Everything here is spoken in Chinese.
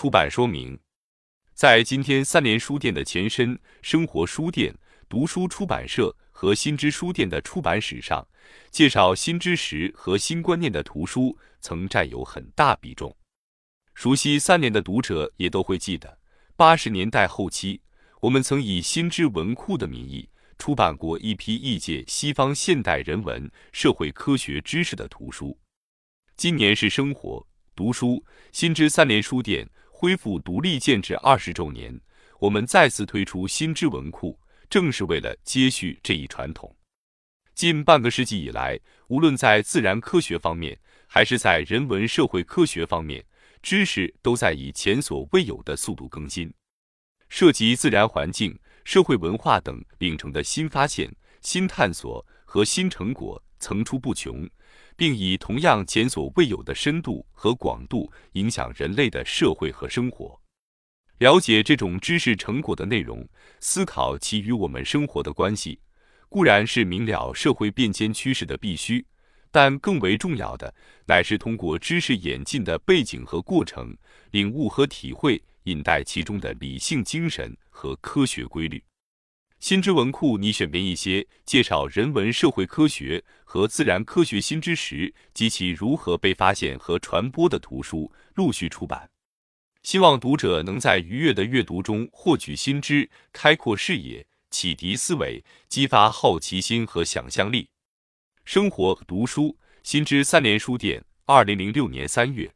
出版说明：在今天三联书店的前身生活书店、读书出版社和新知书店的出版史上，介绍新知识和新观念的图书曾占有很大比重。熟悉三联的读者也都会记得，八十年代后期，我们曾以新知文库的名义出版过一批译介西方现代人文、社会科学知识的图书。今年是生活读书新知三联书店恢复独立建制二十周年，我们再次推出新知文库，正是为了接续这一传统。近半个世纪以来，无论在自然科学方面，还是在人文社会科学方面，知识都在以前所未有的速度更新。涉及自然环境、社会文化等领程的新发现、新探索和新成果层出不穷。并以同样前所未有的深度和广度影响人类的社会和生活。了解这种知识成果的内容，思考其与我们生活的关系，固然是明了社会变迁趋势的必须，但更为重要的乃是通过知识演进的背景和过程，领悟和体会引带其中的理性精神和科学规律。新知文库拟选编一些介绍人文社会科学和自然科学新知识及其如何被发现和传播的图书，陆续出版。希望读者能在愉悦的阅读中获取新知，开阔视野，启迪思维，激发好奇心和想象力。生活读书新知三联书店，二零零六年三月。